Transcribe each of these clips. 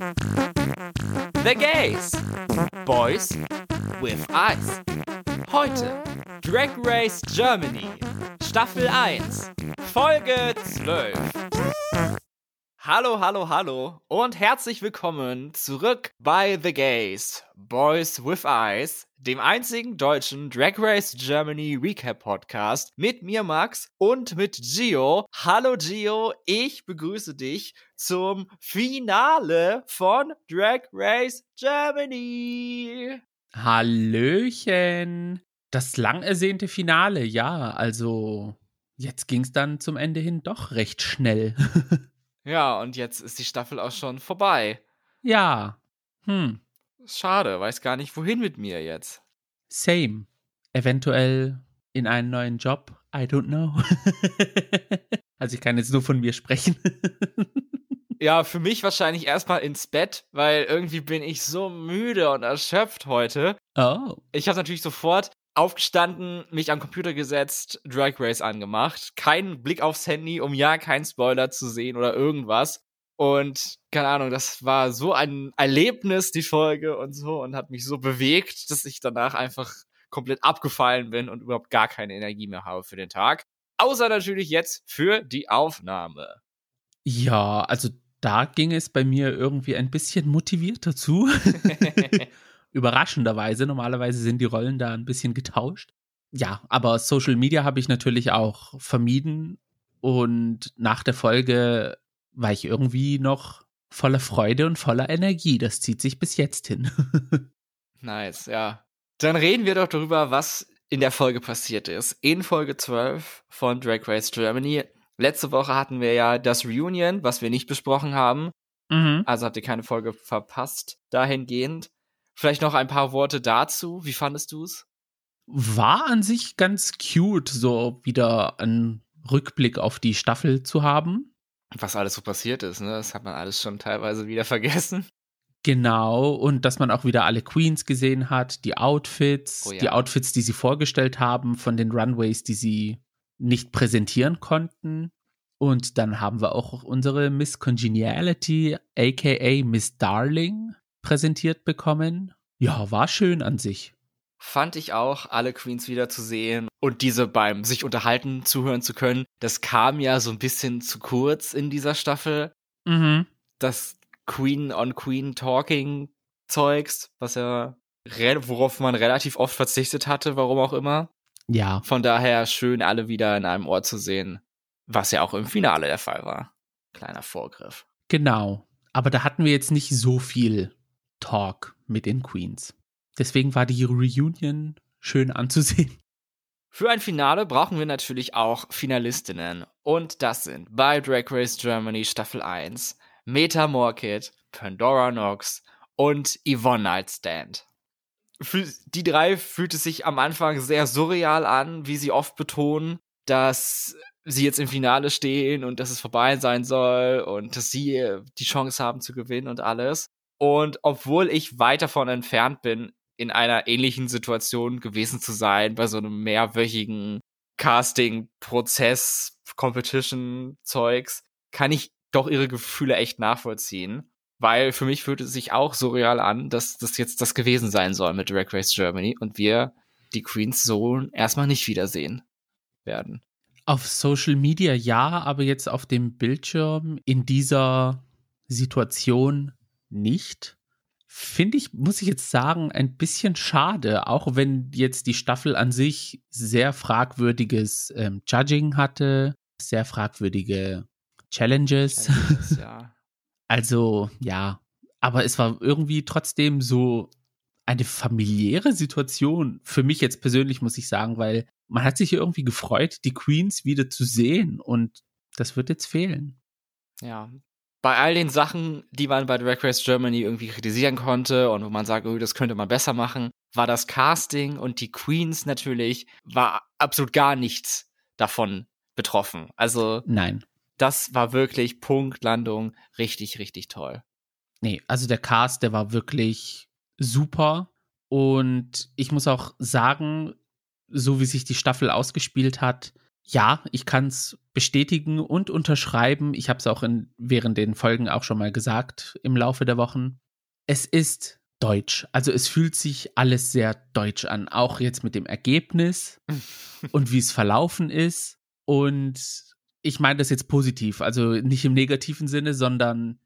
The Gays. Boys with Eyes. Heute Drag Race Germany. Staffel 1. Folge 12. Hallo, hallo, hallo und herzlich willkommen zurück bei The Gays, Boys with Eyes, dem einzigen deutschen Drag Race Germany Recap Podcast mit mir Max und mit Gio. Hallo Gio, ich begrüße dich zum Finale von Drag Race Germany. Hallöchen. Das lang ersehnte Finale, ja, also jetzt ging es dann zum Ende hin doch recht schnell. Ja, und jetzt ist die Staffel auch schon vorbei. Ja. Hm. Schade, weiß gar nicht, wohin mit mir jetzt. Same. Eventuell in einen neuen Job. I don't know. also ich kann jetzt nur von mir sprechen. ja, für mich wahrscheinlich erstmal ins Bett, weil irgendwie bin ich so müde und erschöpft heute. Oh. Ich habe natürlich sofort aufgestanden, mich am Computer gesetzt, Drag Race angemacht. Kein Blick aufs Handy, um ja keinen Spoiler zu sehen oder irgendwas. Und keine Ahnung, das war so ein Erlebnis, die Folge und so, und hat mich so bewegt, dass ich danach einfach komplett abgefallen bin und überhaupt gar keine Energie mehr habe für den Tag. Außer natürlich jetzt für die Aufnahme. Ja, also da ging es bei mir irgendwie ein bisschen motivierter zu. Überraschenderweise. Normalerweise sind die Rollen da ein bisschen getauscht. Ja, aber Social Media habe ich natürlich auch vermieden. Und nach der Folge war ich irgendwie noch voller Freude und voller Energie. Das zieht sich bis jetzt hin. nice, ja. Dann reden wir doch darüber, was in der Folge passiert ist. In Folge 12 von Drag Race Germany. Letzte Woche hatten wir ja das Reunion, was wir nicht besprochen haben. Mhm. Also habt ihr keine Folge verpasst dahingehend. Vielleicht noch ein paar Worte dazu. Wie fandest du es? War an sich ganz cute, so wieder einen Rückblick auf die Staffel zu haben. Was alles so passiert ist, ne? Das hat man alles schon teilweise wieder vergessen. Genau, und dass man auch wieder alle Queens gesehen hat, die Outfits, oh ja. die Outfits, die sie vorgestellt haben von den Runways, die sie nicht präsentieren konnten. Und dann haben wir auch unsere Miss Congeniality, aka Miss Darling, präsentiert bekommen. Ja, war schön an sich. Fand ich auch, alle Queens wieder zu sehen und diese beim sich unterhalten zuhören zu können. Das kam ja so ein bisschen zu kurz in dieser Staffel. Mhm. Das Queen on Queen Talking Zeugs, was ja, worauf man relativ oft verzichtet hatte, warum auch immer. Ja. Von daher schön, alle wieder in einem Ort zu sehen, was ja auch im Finale der Fall war. Kleiner Vorgriff. Genau. Aber da hatten wir jetzt nicht so viel Talk mit den Queens. Deswegen war die Reunion schön anzusehen. Für ein Finale brauchen wir natürlich auch Finalistinnen. Und das sind bei Drag Race Germany Staffel 1 Meta Morkit, Pandora Nox und Yvonne Nightstand. Für die drei fühlt es sich am Anfang sehr surreal an, wie sie oft betonen, dass sie jetzt im Finale stehen und dass es vorbei sein soll und dass sie die Chance haben zu gewinnen und alles. Und obwohl ich weit davon entfernt bin, in einer ähnlichen Situation gewesen zu sein, bei so einem mehrwöchigen Casting-Prozess, Competition-Zeugs, kann ich doch ihre Gefühle echt nachvollziehen. Weil für mich fühlt es sich auch so real an, dass das jetzt das gewesen sein soll mit Drag Race Germany und wir die Queens so erstmal nicht wiedersehen werden. Auf Social Media ja, aber jetzt auf dem Bildschirm in dieser Situation nicht. Finde ich, muss ich jetzt sagen, ein bisschen schade, auch wenn jetzt die Staffel an sich sehr fragwürdiges ähm, Judging hatte, sehr fragwürdige Challenges. Challenges ja. also, ja. Aber es war irgendwie trotzdem so eine familiäre Situation. Für mich jetzt persönlich, muss ich sagen, weil man hat sich irgendwie gefreut, die Queens wieder zu sehen und das wird jetzt fehlen. Ja, bei all den Sachen, die man bei Drag Race Germany irgendwie kritisieren konnte und wo man sagt, oh, das könnte man besser machen, war das Casting und die Queens natürlich, war absolut gar nichts davon betroffen. Also. Nein. Das war wirklich Punktlandung, richtig, richtig toll. Nee, also der Cast, der war wirklich super. Und ich muss auch sagen, so wie sich die Staffel ausgespielt hat, ja, ich kann es bestätigen und unterschreiben. Ich habe es auch in, während den Folgen auch schon mal gesagt im Laufe der Wochen. Es ist deutsch. Also es fühlt sich alles sehr deutsch an. Auch jetzt mit dem Ergebnis und wie es verlaufen ist. Und ich meine das jetzt positiv. Also nicht im negativen Sinne, sondern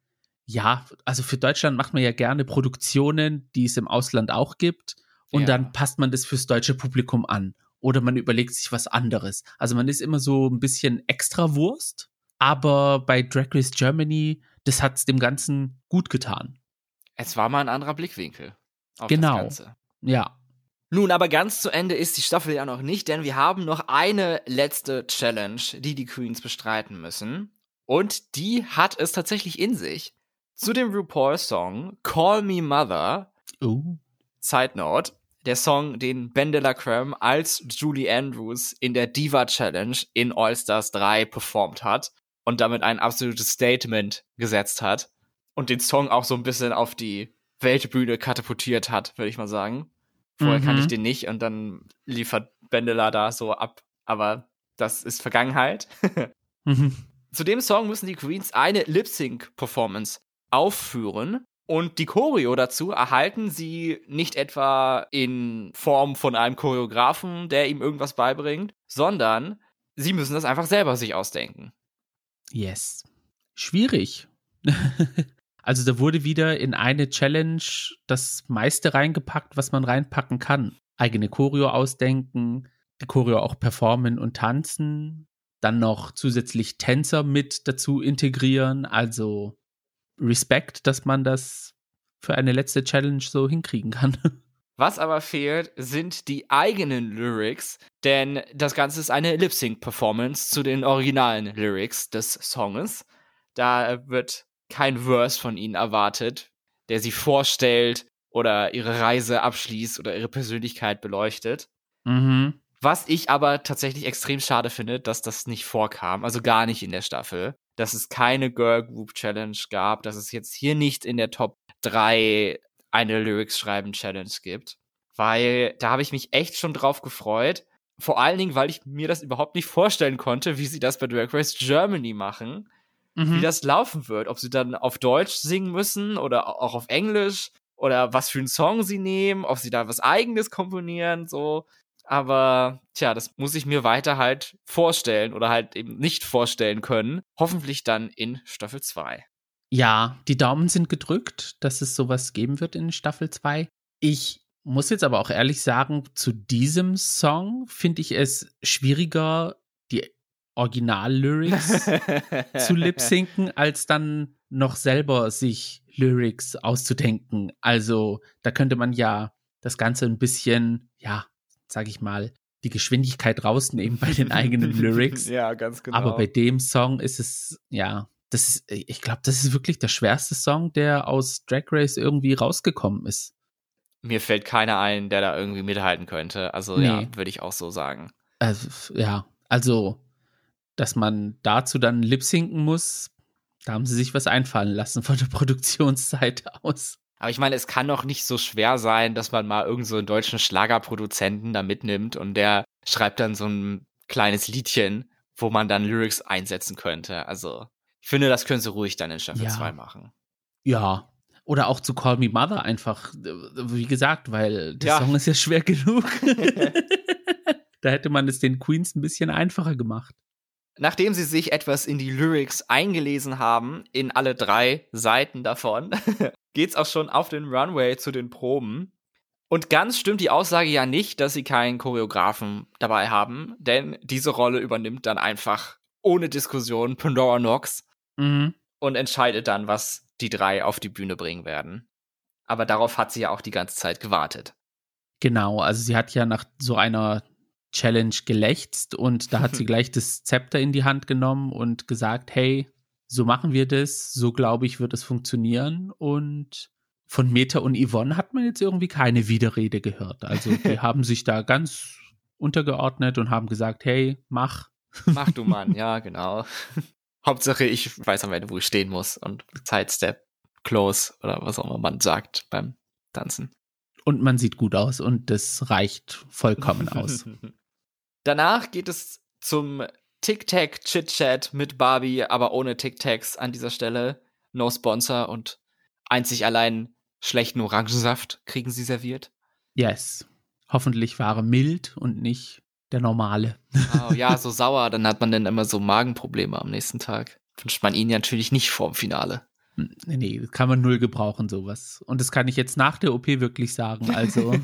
ja, also für Deutschland macht man ja gerne Produktionen, die es im Ausland auch gibt. Und ja. dann passt man das fürs deutsche Publikum an oder man überlegt sich was anderes. Also man ist immer so ein bisschen extra Wurst, aber bei Drag Race Germany, das hat es dem Ganzen gut getan. Es war mal ein anderer Blickwinkel. Auf genau. Das Ganze. Ja. Nun, aber ganz zu Ende ist die Staffel ja noch nicht, denn wir haben noch eine letzte Challenge, die die Queens bestreiten müssen. Und die hat es tatsächlich in sich. Zu dem RuPaul-Song Call Me Mother. Uh. Side Note der Song, den Ben de la Creme als Julie Andrews in der Diva Challenge in All Stars 3 performt hat und damit ein absolutes Statement gesetzt hat und den Song auch so ein bisschen auf die Weltbühne katapultiert hat, würde ich mal sagen. Vorher mhm. kannte ich den nicht und dann liefert Bendela da so ab, aber das ist Vergangenheit. mhm. Zu dem Song müssen die Queens eine Lip-Sync-Performance aufführen und die Choreo dazu erhalten sie nicht etwa in Form von einem Choreografen, der ihm irgendwas beibringt, sondern sie müssen das einfach selber sich ausdenken. Yes. Schwierig. also da wurde wieder in eine Challenge das meiste reingepackt, was man reinpacken kann. Eigene Choreo ausdenken, die Choreo auch performen und tanzen, dann noch zusätzlich Tänzer mit dazu integrieren, also Respekt, dass man das für eine letzte Challenge so hinkriegen kann. Was aber fehlt, sind die eigenen Lyrics, denn das Ganze ist eine Lip-Sync-Performance zu den originalen Lyrics des Songs. Da wird kein Verse von ihnen erwartet, der sie vorstellt oder ihre Reise abschließt oder ihre Persönlichkeit beleuchtet. Mhm. Was ich aber tatsächlich extrem schade finde, dass das nicht vorkam, also gar nicht in der Staffel dass es keine Girl Group Challenge gab, dass es jetzt hier nicht in der Top 3 eine Lyrics schreiben Challenge gibt, weil da habe ich mich echt schon drauf gefreut. Vor allen Dingen, weil ich mir das überhaupt nicht vorstellen konnte, wie sie das bei Drag Race Germany machen, mhm. wie das laufen wird, ob sie dann auf Deutsch singen müssen oder auch auf Englisch oder was für einen Song sie nehmen, ob sie da was eigenes komponieren, so. Aber tja, das muss ich mir weiter halt vorstellen oder halt eben nicht vorstellen können. Hoffentlich dann in Staffel 2. Ja, die Daumen sind gedrückt, dass es sowas geben wird in Staffel 2. Ich muss jetzt aber auch ehrlich sagen, zu diesem Song finde ich es schwieriger, die Original-Lyrics zu lip-sinken, als dann noch selber sich Lyrics auszudenken. Also da könnte man ja das Ganze ein bisschen, ja, sag ich mal, die Geschwindigkeit rausnehmen bei den eigenen Lyrics. ja, ganz genau. Aber bei dem Song ist es, ja, das ist, ich glaube, das ist wirklich der schwerste Song, der aus Drag Race irgendwie rausgekommen ist. Mir fällt keiner ein, der da irgendwie mithalten könnte. Also nee. ja, würde ich auch so sagen. Also, ja, also, dass man dazu dann lip sinken muss, da haben sie sich was einfallen lassen von der Produktionsseite aus. Aber ich meine, es kann doch nicht so schwer sein, dass man mal irgendeinen so deutschen Schlagerproduzenten da mitnimmt und der schreibt dann so ein kleines Liedchen, wo man dann Lyrics einsetzen könnte. Also, ich finde, das können sie ruhig dann in Staffel 2 ja. machen. Ja. Oder auch zu Call Me Mother einfach, wie gesagt, weil der ja. Song ist ja schwer genug. da hätte man es den Queens ein bisschen einfacher gemacht. Nachdem sie sich etwas in die Lyrics eingelesen haben, in alle drei Seiten davon, geht's auch schon auf den Runway zu den Proben. Und ganz stimmt die Aussage ja nicht, dass sie keinen Choreografen dabei haben, denn diese Rolle übernimmt dann einfach ohne Diskussion Pandora Knox mhm. und entscheidet dann, was die drei auf die Bühne bringen werden. Aber darauf hat sie ja auch die ganze Zeit gewartet. Genau, also sie hat ja nach so einer Challenge gelächzt und da hat sie gleich das Zepter in die Hand genommen und gesagt, hey, so machen wir das, so glaube ich, wird es funktionieren. Und von Meta und Yvonne hat man jetzt irgendwie keine Widerrede gehört. Also die haben sich da ganz untergeordnet und haben gesagt, hey, mach. Mach du Mann, ja, genau. Hauptsache, ich weiß am Ende, wo ich stehen muss und Sidestep, Close oder was auch immer man sagt beim Tanzen. Und man sieht gut aus und das reicht vollkommen aus. Danach geht es zum Tic-Tac-Chit-Chat mit Barbie, aber ohne Tic-Tacs an dieser Stelle. No Sponsor und einzig allein schlechten Orangensaft kriegen sie serviert. Yes. Hoffentlich war er mild und nicht der normale. Oh, ja, so sauer, dann hat man dann immer so Magenprobleme am nächsten Tag. Wünscht man ihn natürlich nicht vorm Finale. Nee, nee, kann man null gebrauchen, sowas. Und das kann ich jetzt nach der OP wirklich sagen, also.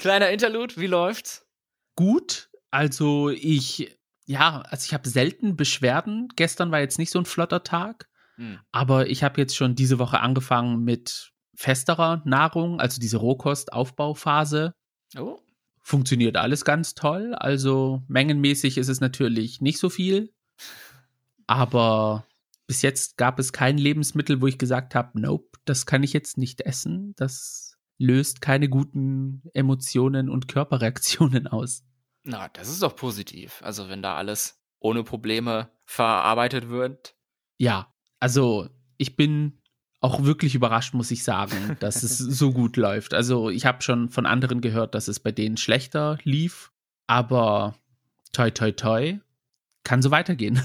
Kleiner Interlude, wie läuft's? Gut. Also ich, ja, also ich habe selten Beschwerden. Gestern war jetzt nicht so ein flotter Tag. Hm. Aber ich habe jetzt schon diese Woche angefangen mit festerer Nahrung, also diese Rohkost-Aufbauphase. Oh. Funktioniert alles ganz toll. Also mengenmäßig ist es natürlich nicht so viel. Aber bis jetzt gab es kein Lebensmittel, wo ich gesagt habe, nope, das kann ich jetzt nicht essen. Das löst keine guten Emotionen und Körperreaktionen aus. Na, das ist doch positiv. Also wenn da alles ohne Probleme verarbeitet wird. Ja, also ich bin auch wirklich überrascht, muss ich sagen, dass es so gut läuft. Also ich habe schon von anderen gehört, dass es bei denen schlechter lief, aber toi toi toi, kann so weitergehen.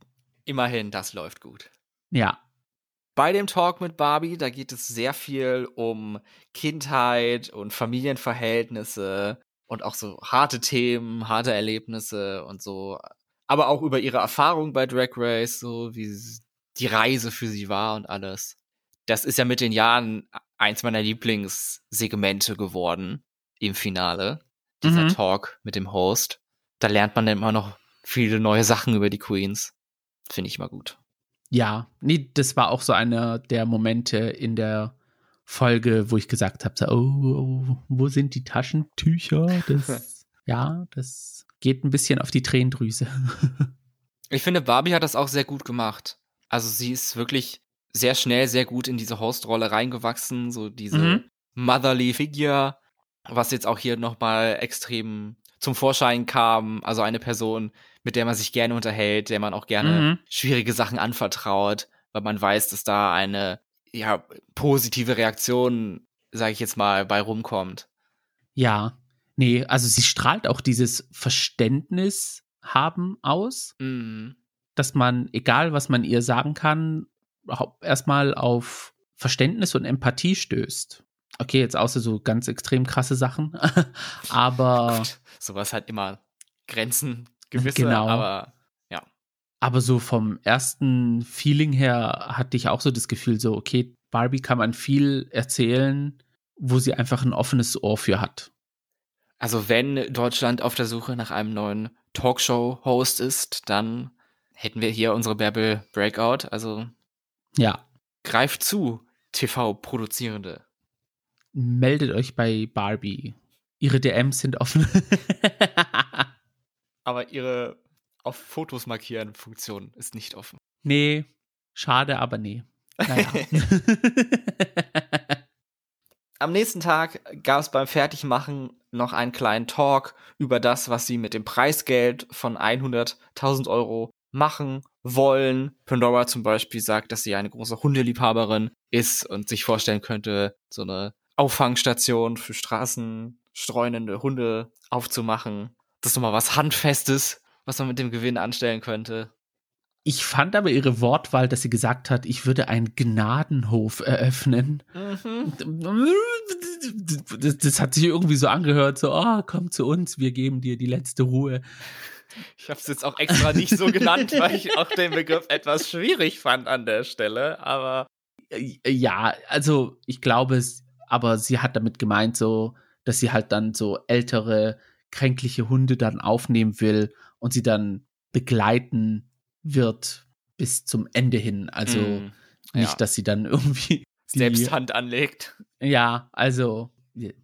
Immerhin, das läuft gut. Ja. Bei dem Talk mit Barbie, da geht es sehr viel um Kindheit und Familienverhältnisse und auch so harte Themen, harte Erlebnisse und so. Aber auch über ihre Erfahrung bei Drag Race, so wie die Reise für sie war und alles. Das ist ja mit den Jahren eins meiner Lieblingssegmente geworden im Finale. Dieser mhm. Talk mit dem Host. Da lernt man dann immer noch viele neue Sachen über die Queens. Finde ich immer gut. Ja, nee, das war auch so einer der Momente in der Folge, wo ich gesagt habe, so, oh, oh, wo sind die Taschentücher? Das, ja, das geht ein bisschen auf die Tränendrüse. ich finde, Barbie hat das auch sehr gut gemacht. Also sie ist wirklich sehr schnell, sehr gut in diese Hostrolle reingewachsen, so diese mhm. motherly Figure, was jetzt auch hier nochmal extrem zum Vorschein kam. Also eine Person, mit der man sich gerne unterhält, der man auch gerne mhm. schwierige Sachen anvertraut, weil man weiß, dass da eine ja positive Reaktion, sage ich jetzt mal, bei rumkommt. Ja, nee, also sie strahlt auch dieses Verständnis haben aus, mhm. dass man, egal was man ihr sagen kann, erstmal auf Verständnis und Empathie stößt. Okay, jetzt außer so ganz extrem krasse Sachen, aber sowas hat immer Grenzen gewisse, genau. aber ja. Aber so vom ersten Feeling her hatte ich auch so das Gefühl, so, okay, Barbie kann man viel erzählen, wo sie einfach ein offenes Ohr für hat. Also wenn Deutschland auf der Suche nach einem neuen Talkshow-Host ist, dann hätten wir hier unsere Bärbel Breakout. Also ja. Greift zu, TV-Produzierende. Meldet euch bei Barbie. Ihre DMs sind offen. aber ihre auf Fotos markieren Funktion ist nicht offen. Nee, schade, aber nee. Naja. Am nächsten Tag gab es beim Fertigmachen noch einen kleinen Talk über das, was sie mit dem Preisgeld von 100.000 Euro machen wollen. Pandora zum Beispiel sagt, dass sie eine große Hundeliebhaberin ist und sich vorstellen könnte, so eine Auffangstation für straßenstreunende Hunde aufzumachen. Das ist nochmal was Handfestes, was man mit dem Gewinn anstellen könnte. Ich fand aber ihre Wortwahl, dass sie gesagt hat, ich würde einen Gnadenhof eröffnen. Mhm. Das, das, hat sich irgendwie so angehört, so, oh, komm zu uns, wir geben dir die letzte Ruhe. Ich habe es jetzt auch extra nicht so genannt, weil ich auch den Begriff etwas schwierig fand an der Stelle, aber. Ja, also ich glaube es, aber sie hat damit gemeint, so, dass sie halt dann so ältere, kränkliche Hunde dann aufnehmen will und sie dann begleiten wird bis zum Ende hin. Also mm, nicht, ja. dass sie dann irgendwie selbst Hand anlegt. Ja, also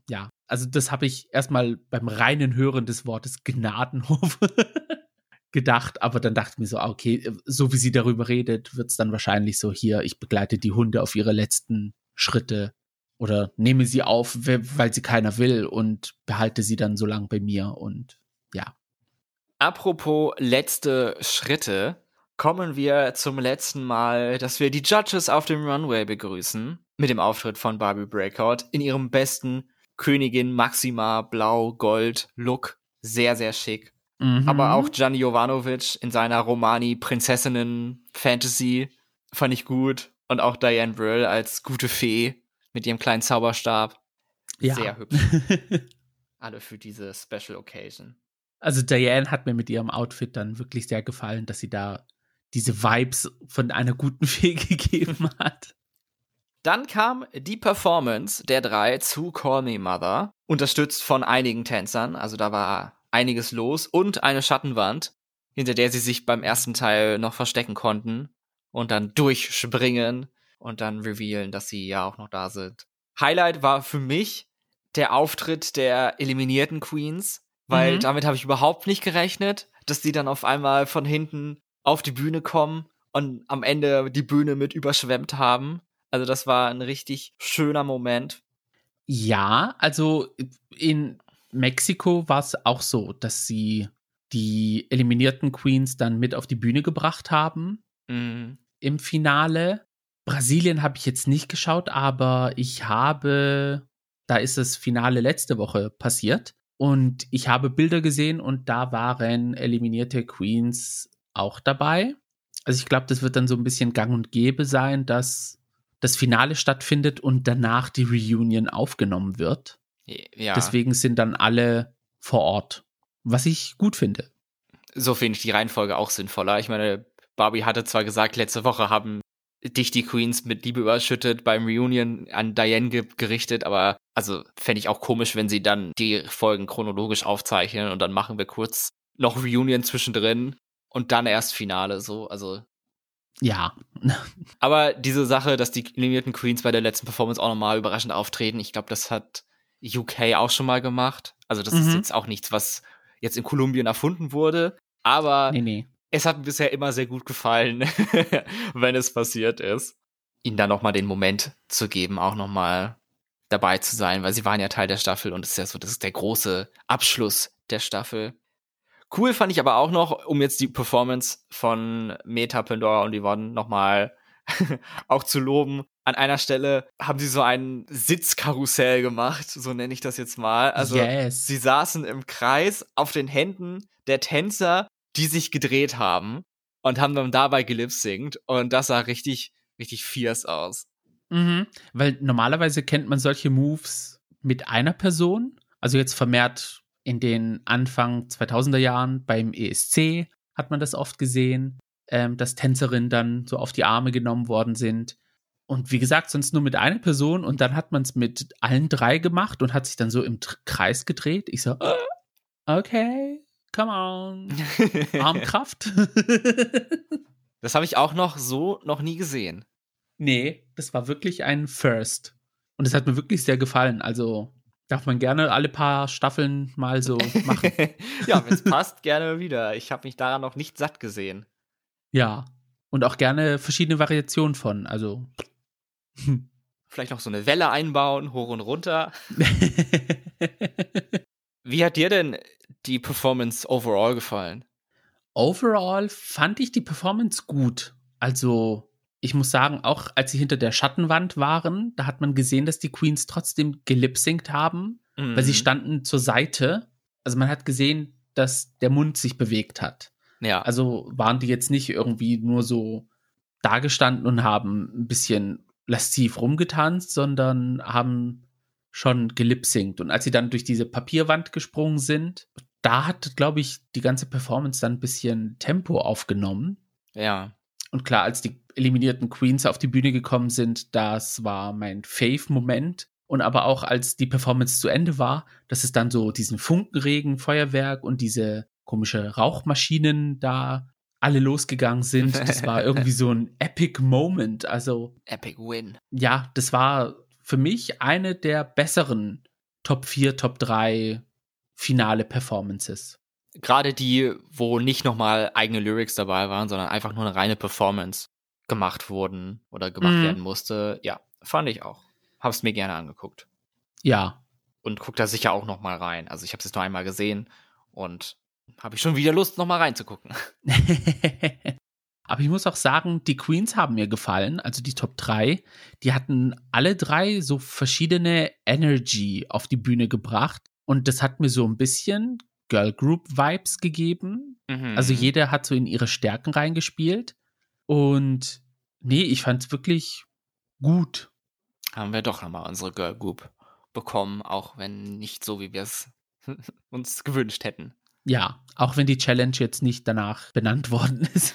ja, also das habe ich erstmal beim reinen Hören des Wortes Gnadenhof gedacht, aber dann dachte ich mir so, ah, okay, so wie sie darüber redet, wird es dann wahrscheinlich so hier, ich begleite die Hunde auf ihre letzten Schritte oder nehme sie auf, weil sie keiner will und behalte sie dann so lang bei mir und ja. Apropos letzte Schritte, kommen wir zum letzten Mal, dass wir die Judges auf dem Runway begrüßen mit dem Auftritt von Barbie Breakout in ihrem besten Königin Maxima Blau Gold Look. Sehr, sehr schick. Mhm. Aber auch Gianni Jovanovic in seiner Romani-Prinzessinnen-Fantasy fand ich gut. Und auch Diane Brill als gute Fee mit ihrem kleinen Zauberstab. ja. Sehr hübsch. Alle für diese Special Occasion. Also Diane hat mir mit ihrem Outfit dann wirklich sehr gefallen, dass sie da diese Vibes von einer guten Fee gegeben hat. Dann kam die Performance der drei zu Call Me Mother, unterstützt von einigen Tänzern. Also da war einiges los und eine Schattenwand, hinter der sie sich beim ersten Teil noch verstecken konnten und dann durchspringen und dann revealen, dass sie ja auch noch da sind. Highlight war für mich der Auftritt der eliminierten Queens, weil Mhm. damit habe ich überhaupt nicht gerechnet, dass die dann auf einmal von hinten auf die Bühne kommen und am Ende die Bühne mit überschwemmt haben. Also das war ein richtig schöner Moment. Ja, also in Mexiko war es auch so, dass sie die eliminierten Queens dann mit auf die Bühne gebracht haben Mhm. im Finale. Brasilien habe ich jetzt nicht geschaut, aber ich habe, da ist das Finale letzte Woche passiert und ich habe Bilder gesehen und da waren eliminierte Queens auch dabei. Also ich glaube, das wird dann so ein bisschen gang und gäbe sein, dass das Finale stattfindet und danach die Reunion aufgenommen wird. Ja, Deswegen sind dann alle vor Ort, was ich gut finde. so finde ich die Reihenfolge auch sinnvoller. Ich meine, Barbie hatte zwar gesagt, letzte Woche haben dich die Queens mit Liebe überschüttet, beim Reunion an Diane ge gerichtet, aber also fände ich auch komisch, wenn sie dann die Folgen chronologisch aufzeichnen und dann machen wir kurz noch Reunion zwischendrin und dann erst Finale, so, also Ja, Aber diese Sache, dass die eliminierten Queens bei der letzten Performance auch nochmal überraschend auftreten, ich glaube, das hat UK auch schon mal gemacht. Also das ist Mhm. jetzt auch nichts, was jetzt in Kolumbien erfunden wurde. Aber nee, nee. Es hat mir bisher immer sehr gut gefallen, wenn es passiert ist. Ihnen dann nochmal den Moment zu geben, auch nochmal dabei zu sein, weil sie waren ja Teil der Staffel und es ist ja so, das ist der große Abschluss der Staffel. Cool fand ich aber auch noch, um jetzt die Performance von Meta, Pandora und Yvonne nochmal auch zu loben. An einer Stelle haben sie so ein Sitzkarussell gemacht, so nenne ich das jetzt mal. Also yes. sie saßen im Kreis auf den Händen der Tänzer, die sich gedreht haben und haben dann dabei gelipsingt und das sah richtig, richtig fierce aus. Mhm. Weil normalerweise kennt man solche Moves mit einer Person. Also jetzt vermehrt in den Anfang 2000er Jahren beim ESC hat man das oft gesehen, ähm, dass Tänzerinnen dann so auf die Arme genommen worden sind. Und wie gesagt, sonst nur mit einer Person und dann hat man es mit allen drei gemacht und hat sich dann so im Kreis gedreht. Ich so, "Äh, okay, come on, Armkraft. Das habe ich auch noch so noch nie gesehen. Nee, das war wirklich ein First. Und es hat mir wirklich sehr gefallen. Also darf man gerne alle paar Staffeln mal so machen. ja, wenn es passt, gerne wieder. Ich habe mich daran noch nicht satt gesehen. ja. Und auch gerne verschiedene Variationen von. Also. Vielleicht noch so eine Welle einbauen, hoch und runter. Wie hat dir denn die Performance overall gefallen? Overall fand ich die Performance gut. Also, ich muss sagen, auch als sie hinter der Schattenwand waren, da hat man gesehen, dass die Queens trotzdem gelipsingt haben, weil sie Mhm. standen zur Seite. Also man hat gesehen, dass der Mund sich bewegt hat. Ja, Also waren die jetzt nicht irgendwie nur so dagestanden und haben ein bisschen lasziv rumgetanzt, sondern haben schon gelipsingt. Und als sie dann durch diese Papierwand gesprungen sind, da hat, glaube ich, die ganze Performance dann ein bisschen Tempo aufgenommen. ja. Und klar, als die eliminierten Queens auf die Bühne gekommen sind, das war mein Fave-Moment. Und aber auch als die Performance zu Ende war, dass es dann so diesen Funkenregen, Feuerwerk und diese komische Rauchmaschinen da alle losgegangen sind. Das war irgendwie so ein Epic Moment. Also Epic Win. ja, das war für mich eine der besseren Top 4, Top 3 finale Performances. Gerade die, wo nicht nochmal eigene Lyrics dabei waren, sondern einfach nur eine reine Performance gemacht wurden oder gemacht Mhm. werden musste. Ja, fand ich auch. Hab's mir gerne angeguckt. Ja, Und guck da sicher auch nochmal rein. Also ich habe es jetzt nur einmal gesehen und habe ich schon wieder Lust, nochmal reinzugucken. Aber ich muss auch sagen, die Queens haben mir gefallen, also die Top 3. Die hatten alle drei so verschiedene Energy auf die Bühne gebracht. Und das hat mir so ein bisschen Girl Group Vibes gegeben. Mhm. Also jeder hat so in ihre Stärken reingespielt. Und nee, ich fand es wirklich gut. Haben wir doch nochmal unsere Girl Group bekommen, auch wenn nicht so, wie wir es uns gewünscht hätten. Ja, auch wenn die Challenge jetzt nicht danach benannt worden ist.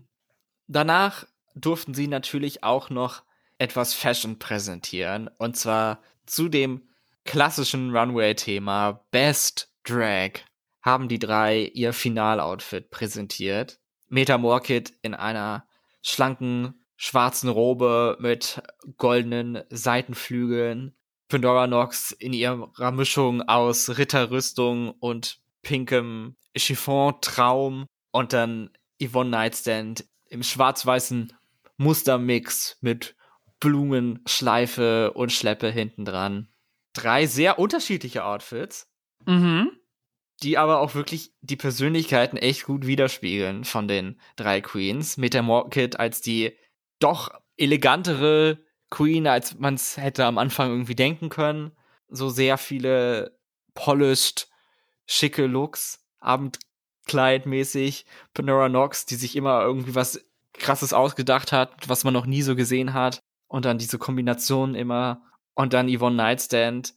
Danach durften sie natürlich auch noch etwas Fashion präsentieren. Und zwar zu dem klassischen Runway-Thema Best Drag haben die drei ihr Finaloutfit präsentiert. Meta Morkit in einer schlanken schwarzen Robe mit goldenen Seitenflügeln. Pandora Nox in ihrer Mischung aus Ritterrüstung und pinkem Chiffon-Traum. Und dann Yvonne Nightstand im schwarz-weißen Mustermix mit Blumenschleife und Schleppe hinten dran. Drei sehr unterschiedliche Outfits, mhm. die aber auch wirklich die Persönlichkeiten echt gut widerspiegeln von den drei Queens. Meta Morkit als die doch elegantere Queen, als man es hätte am Anfang irgendwie denken können. So sehr viele polished, schicke Looks, Abendkleidmäßig. Pandora Nox, die sich immer irgendwie was krasses ausgedacht hat, was man noch nie so gesehen hat. Und dann diese Kombination immer. Und dann Yvonne Nightstand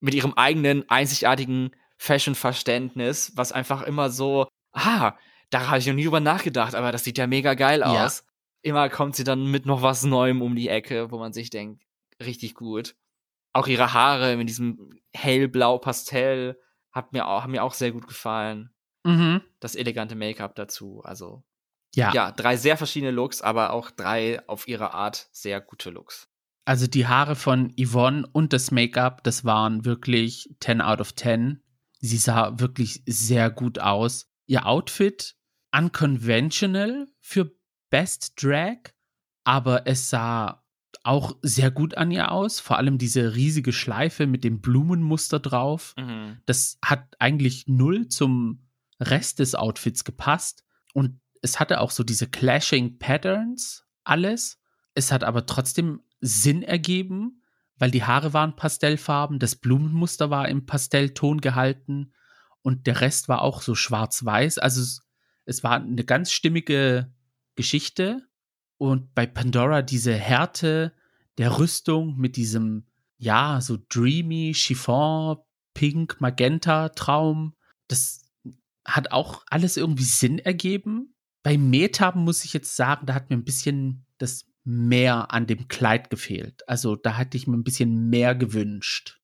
mit ihrem eigenen einzigartigen Fashion-Verständnis, was einfach immer so, ah, da habe ich noch nie drüber nachgedacht, aber das sieht ja mega geil Ja. aus. Immer kommt sie dann mit noch was Neuem um die Ecke, wo man sich denkt, richtig gut. Auch ihre Haare mit diesem hellblau Pastell hat mir auch, haben mir auch sehr gut gefallen. Mhm. Das elegante Make-up dazu. Also, Ja. ja, drei sehr verschiedene Looks, aber auch drei auf ihre Art sehr gute Looks. Also die Haare von Yvonne und das Make-up, das waren wirklich 10 out of 10. Sie sah wirklich sehr gut aus. Ihr Outfit unconventional für Best Drag, aber es sah auch sehr gut an ihr aus. Vor allem diese riesige Schleife mit dem Blumenmuster drauf. Mhm. Das hat eigentlich null zum Rest des Outfits gepasst. Und es hatte auch so diese clashing Patterns, alles. Es hat aber trotzdem Sinn ergeben, weil die Haare waren pastellfarben, das Blumenmuster war im Pastellton gehalten und der Rest war auch so schwarz-weiß. Also es, war eine ganz stimmige Geschichte. Und bei Pandora diese Härte der Rüstung mit diesem, ja, so dreamy, Chiffon, Pink, Magenta Traum, das hat auch alles irgendwie Sinn ergeben. Bei Meta muss ich jetzt sagen, da hat mir ein bisschen das mehr an dem Kleid gefehlt. Also da hatte ich mir ein bisschen mehr gewünscht.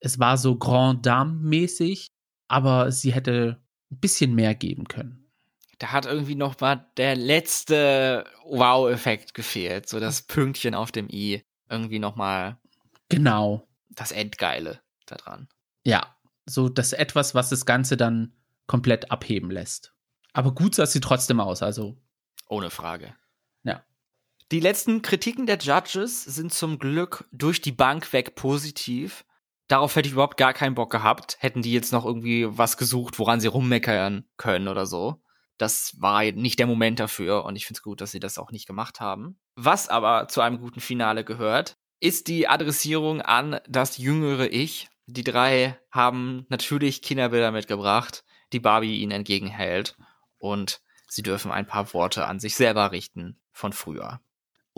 Es war so Grand Dame-mäßig, aber sie hätte ein bisschen mehr geben können. Da hat irgendwie noch mal der letzte Wow-Effekt gefehlt. So das Pünktchen auf dem i. Irgendwie noch mal Genau. das Endgeile daran. Ja, so das etwas, was das Ganze dann komplett abheben lässt. Aber gut sah sie trotzdem aus, also Ohne Frage. Die letzten Kritiken der Judges sind zum Glück durch die Bank weg positiv. Darauf hätte ich überhaupt gar keinen Bock gehabt. Hätten die jetzt noch irgendwie was gesucht, woran sie rummeckern können oder so. Das war nicht der Moment dafür und ich finde es gut, dass sie das auch nicht gemacht haben. Was aber zu einem guten Finale gehört, ist die Adressierung an das jüngere Ich. Die drei haben natürlich Kinderbilder mitgebracht, die Barbie ihnen entgegenhält und sie dürfen ein paar Worte an sich selber richten von früher.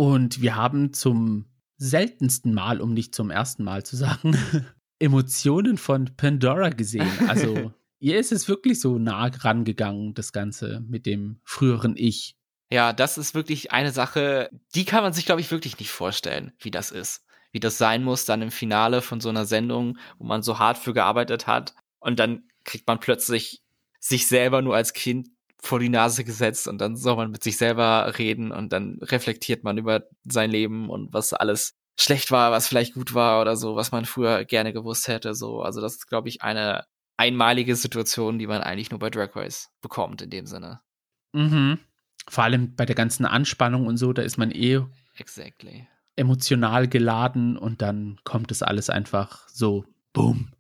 Und wir haben zum seltensten Mal, um nicht zum ersten Mal zu sagen, Emotionen von Pandora gesehen. Also ihr ist es wirklich so nah rangegangen, das Ganze mit dem früheren Ich. Ja, das ist wirklich eine Sache, die kann man sich, glaube ich, wirklich nicht vorstellen, wie das ist. Wie das sein muss dann im Finale von so einer Sendung, wo man so hart für gearbeitet hat. Und dann kriegt man plötzlich sich selber nur als Kind vor die Nase gesetzt und dann soll man mit sich selber reden und dann reflektiert man über sein Leben und was alles schlecht war, was vielleicht gut war oder so, was man früher gerne gewusst hätte. So, also das ist, glaube ich, eine einmalige Situation, die man eigentlich nur bei Drag Race bekommt in dem Sinne. Mhm. Vor allem bei der ganzen Anspannung und so, da ist man eh Exactly. emotional geladen und dann kommt es alles einfach so, boom.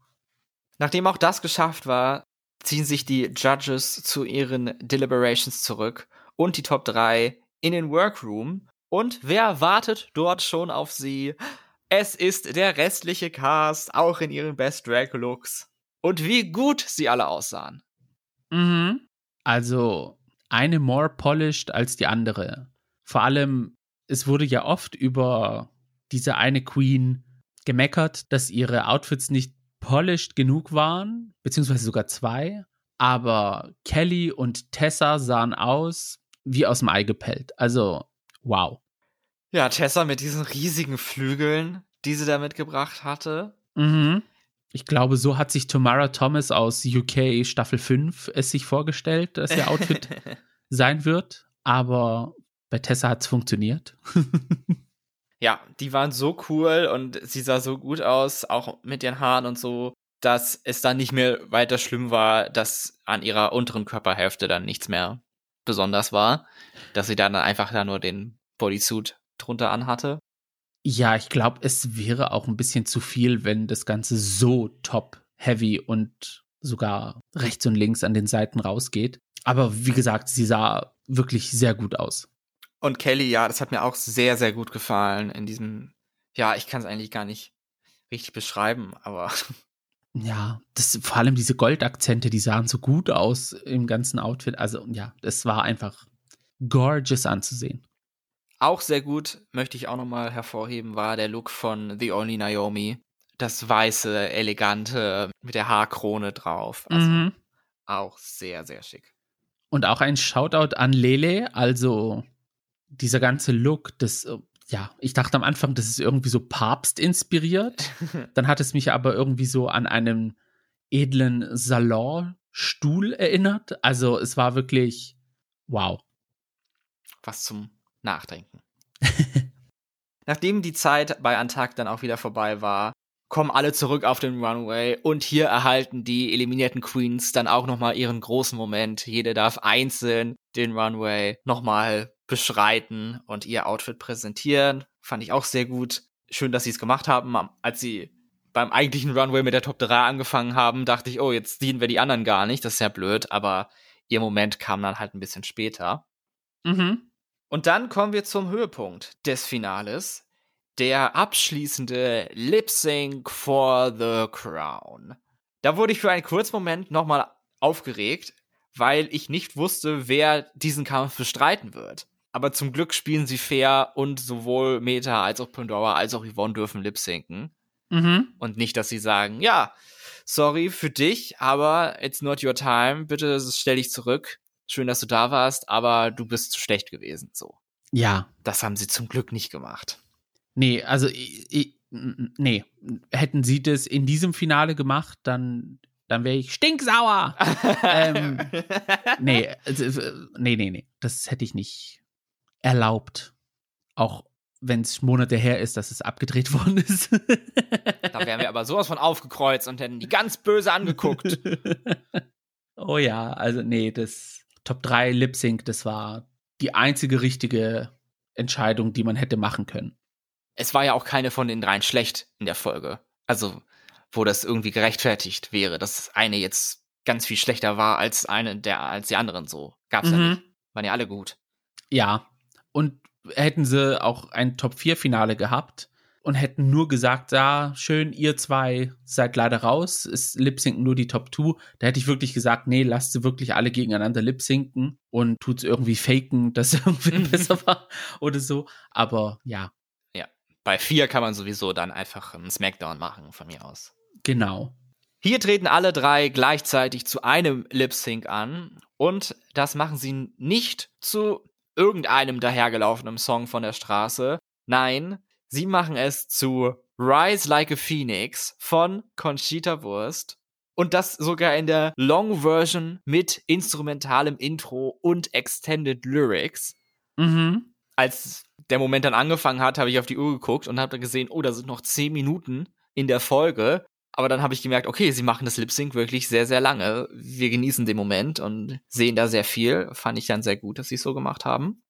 Nachdem auch das geschafft war, ziehen sich die Judges zu ihren Deliberations zurück und die Top 3 in den Workroom. Und wer wartet dort schon auf sie? Es ist der restliche Cast, auch in ihren Best Drag Looks. und wie gut sie alle aussahen. Mhm. Also eine more polished als die andere. Vor allem, es wurde ja oft über diese eine Queen gemeckert, dass ihre Outfits nicht polished genug waren, beziehungsweise sogar zwei. Aber Kelly und Tessa sahen aus wie aus dem Ei gepellt. Also, wow. Ja, Tessa mit diesen riesigen Flügeln, die sie da mitgebracht hatte. Mhm. Ich glaube, so hat sich Tamara Thomas aus UK Staffel 5 es sich vorgestellt, dass ihr Outfit sein wird. Aber bei Tessa hat es funktioniert. ja, die waren so cool und sie sah so gut aus, auch mit ihren Haaren und so, dass es dann nicht mehr weiter schlimm war, dass an ihrer unteren Körperhälfte dann nichts mehr besonders war. Dass sie dann einfach da nur den Bodysuit drunter anhatte. Ja, ich glaube, es wäre auch ein bisschen zu viel, wenn das Ganze so top heavy und sogar rechts und links an den Seiten rausgeht. Aber wie gesagt, sie sah wirklich sehr gut aus. Und Kelly, ja, das hat mir auch sehr, sehr gut gefallen in diesem, ja, ich kann es eigentlich gar nicht richtig beschreiben, aber. Ja, das, vor allem diese Goldakzente, die sahen so gut aus im ganzen Outfit. Also, ja, es war einfach gorgeous anzusehen. Auch sehr gut, möchte ich auch nochmal hervorheben, war der Look von The Only Naomi. Das weiße, elegante, mit der Haarkrone drauf. Also mhm. auch sehr, sehr schick. Und auch ein Shoutout an Lele, also dieser ganze Look, das, ja, ich dachte am Anfang, das ist irgendwie so Papst inspiriert. Dann hat es mich aber irgendwie so an einen edlen Salonstuhl erinnert. Also es war wirklich wow. Was zum nachdenken. Nachdem die Zeit bei Antakt dann auch wieder vorbei war, kommen alle zurück auf den Runway und hier erhalten die eliminierten Queens dann auch nochmal ihren großen Moment. Jede darf einzeln den Runway nochmal beschreiten und ihr Outfit präsentieren. Fand ich auch sehr gut. Schön, dass sie es gemacht haben. Als sie beim eigentlichen Runway mit der Top 3 angefangen haben, dachte ich, oh, jetzt dienen wir die anderen gar nicht. Das ist ja blöd, aber ihr Moment kam dann halt ein bisschen später. Mhm. Und dann kommen wir zum Höhepunkt des Finales, der abschließende Lip Sync for the Crown. Da wurde ich für einen kurzen Moment nochmal aufgeregt, weil ich nicht wusste, wer diesen Kampf bestreiten wird. Aber zum Glück spielen sie fair und sowohl Meta als auch Pandora als auch Yvonne dürfen lip synken. Mhm. Und nicht, dass sie sagen, ja, sorry für dich, aber it's not your time, bitte stell dich zurück schön, dass du da warst, aber du bist zu schlecht gewesen. So. Ja. Das haben sie zum Glück nicht gemacht. Nee, also ich, nee, hätten sie das in diesem Finale gemacht, dann dann wäre ich stinksauer. ähm, nee, also, nee, nee, nee, das hätte ich nicht erlaubt. Auch wenn es Monate her ist, dass es abgedreht worden ist. da wären wir aber sowas von aufgekreuzt und hätten die ganz böse angeguckt. oh ja, also nee, das Top 3 Lip Sync, das war die einzige richtige Entscheidung, die man hätte machen können. Es war ja auch keine von den dreien schlecht in der Folge. Also, wo das irgendwie gerechtfertigt wäre, dass eine jetzt ganz viel schlechter war als eine der als die anderen so. Gab's mhm. ja nicht. Waren ja alle gut. Ja. Und hätten sie auch ein Top 4 Finale gehabt, und hätten nur gesagt, ja, schön, ihr zwei seid leider raus, es lipsinken nur die Top 2, da hätte ich wirklich gesagt, nee, lasst sie wirklich alle gegeneinander lipsinken und tut's irgendwie faken, dass irgendwie mhm. besser war oder so. Aber ja. Ja, bei vier kann man sowieso dann einfach einen Smackdown machen, von mir aus. Genau. Hier treten alle drei gleichzeitig zu einem Lip Sync an und das machen sie nicht zu irgendeinem dahergelaufenen Song von der Straße. Nein, Sie machen es zu Rise Like a Phoenix von Conchita Wurst. Und das sogar in der Long Version mit instrumentalem Intro und Extended Lyrics. Mhm. Als der Moment dann angefangen hat, habe ich auf die Uhr geguckt und habe dann gesehen, oh, da sind noch zehn Minuten in der Folge. Aber dann habe ich gemerkt, okay, sie machen das Lip Sync wirklich sehr, sehr lange. Wir genießen den Moment und sehen da sehr viel. Fand ich dann sehr gut, dass sie es so gemacht haben.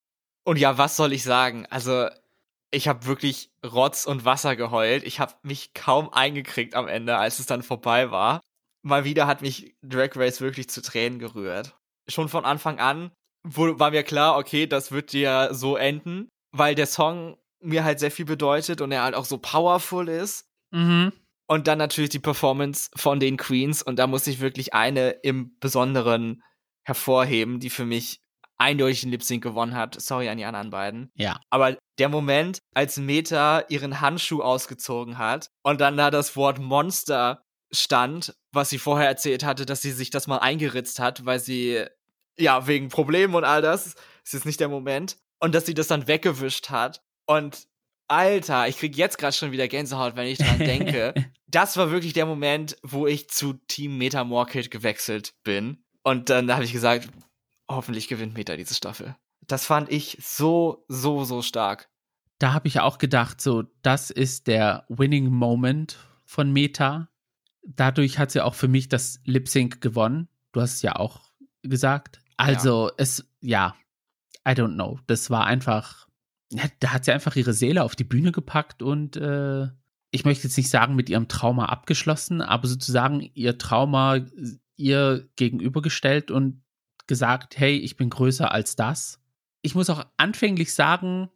Und ja, was soll ich sagen? Also, ich habe wirklich Rotz und Wasser geheult. Ich habe mich kaum eingekriegt am Ende, als es dann vorbei war. Mal wieder hat mich Drag Race wirklich zu Tränen gerührt. Schon von Anfang an war mir klar, okay, das wird ja so enden, weil der Song mir halt sehr viel bedeutet und er halt auch so powerful ist. Mhm. Und dann natürlich die Performance von den Queens. Und da muss ich wirklich eine im Besonderen hervorheben, die für mich eindeutig den Lip Sync gewonnen hat. Sorry an die anderen beiden. Ja. Aber der Moment, als Meta ihren Handschuh ausgezogen hat und dann da das Wort Monster stand, was sie vorher erzählt hatte, dass sie sich das mal eingeritzt hat, weil sie, ja, wegen Problemen und all das, ist jetzt nicht der Moment. Und dass sie das dann weggewischt hat. Und Alter, ich krieg jetzt gerade schon wieder Gänsehaut, wenn ich dran denke. das war wirklich der Moment, wo ich zu Team Meta Morkit gewechselt bin. Und dann habe ich gesagt, hoffentlich gewinnt Meta diese Staffel. Das fand ich so, so, so stark. Da habe ich auch gedacht, so, das ist der Winning Moment von Meta. Dadurch hat sie auch für mich das Lip Sync gewonnen. Du hast es ja auch gesagt. Also, ja. es, ja, I don't know. Das war einfach, ja, da hat sie einfach ihre Seele auf die Bühne gepackt und äh, ich möchte jetzt nicht sagen, mit ihrem Trauma abgeschlossen, aber sozusagen ihr Trauma ihr gegenübergestellt und gesagt, hey, ich bin größer als das. Ich muss auch anfänglich sagen,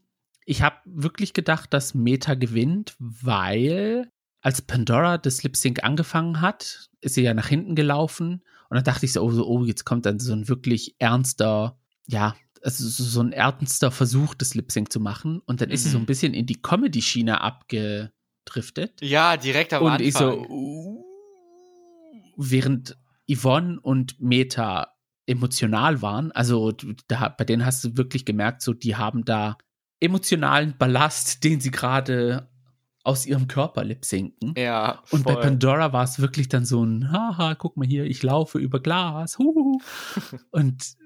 ich habe wirklich gedacht, dass Meta gewinnt, weil als Pandora das Lip Sync angefangen hat, ist sie ja nach hinten gelaufen und dann dachte ich so, oh, so, oh jetzt kommt dann so ein wirklich ernster, ja, also so ein ernster Versuch, das Lip Sync zu machen und dann mhm. ist sie so ein mhm. bisschen in die Comedy-Schiene abgedriftet. Ja, direkt am und Anfang. Und ich so, uh, während Yvonne und Meta emotional waren. Also da, bei denen hast du wirklich gemerkt, so die haben da emotionalen Ballast, den sie gerade aus ihrem Körper lipsinken. Ja. Und bei Pandora war es wirklich dann so ein, haha, guck mal hier, ich laufe über Glas. Huhu. und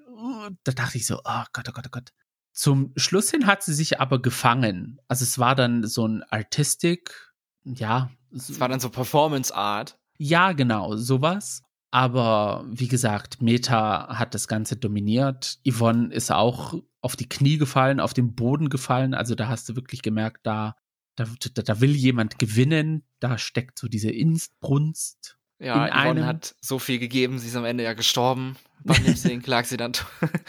da dachte ich so, oh Gott, oh Gott, oh Gott. Zum Schluss hin hat sie sich aber gefangen. Also es war dann so ein Artistic, ja. Es war dann so Performance Art. Ja, genau, sowas. Aber wie gesagt, Meta hat das Ganze dominiert. Yvonne ist auch auf die Knie gefallen, auf den Boden gefallen. Also da hast du wirklich gemerkt, da, da, da will jemand gewinnen. Da steckt so diese Inbrunst. Ja, in Yvonne hat so viel gegeben. Sie ist am Ende ja gestorben. Beim Lip lag sie dann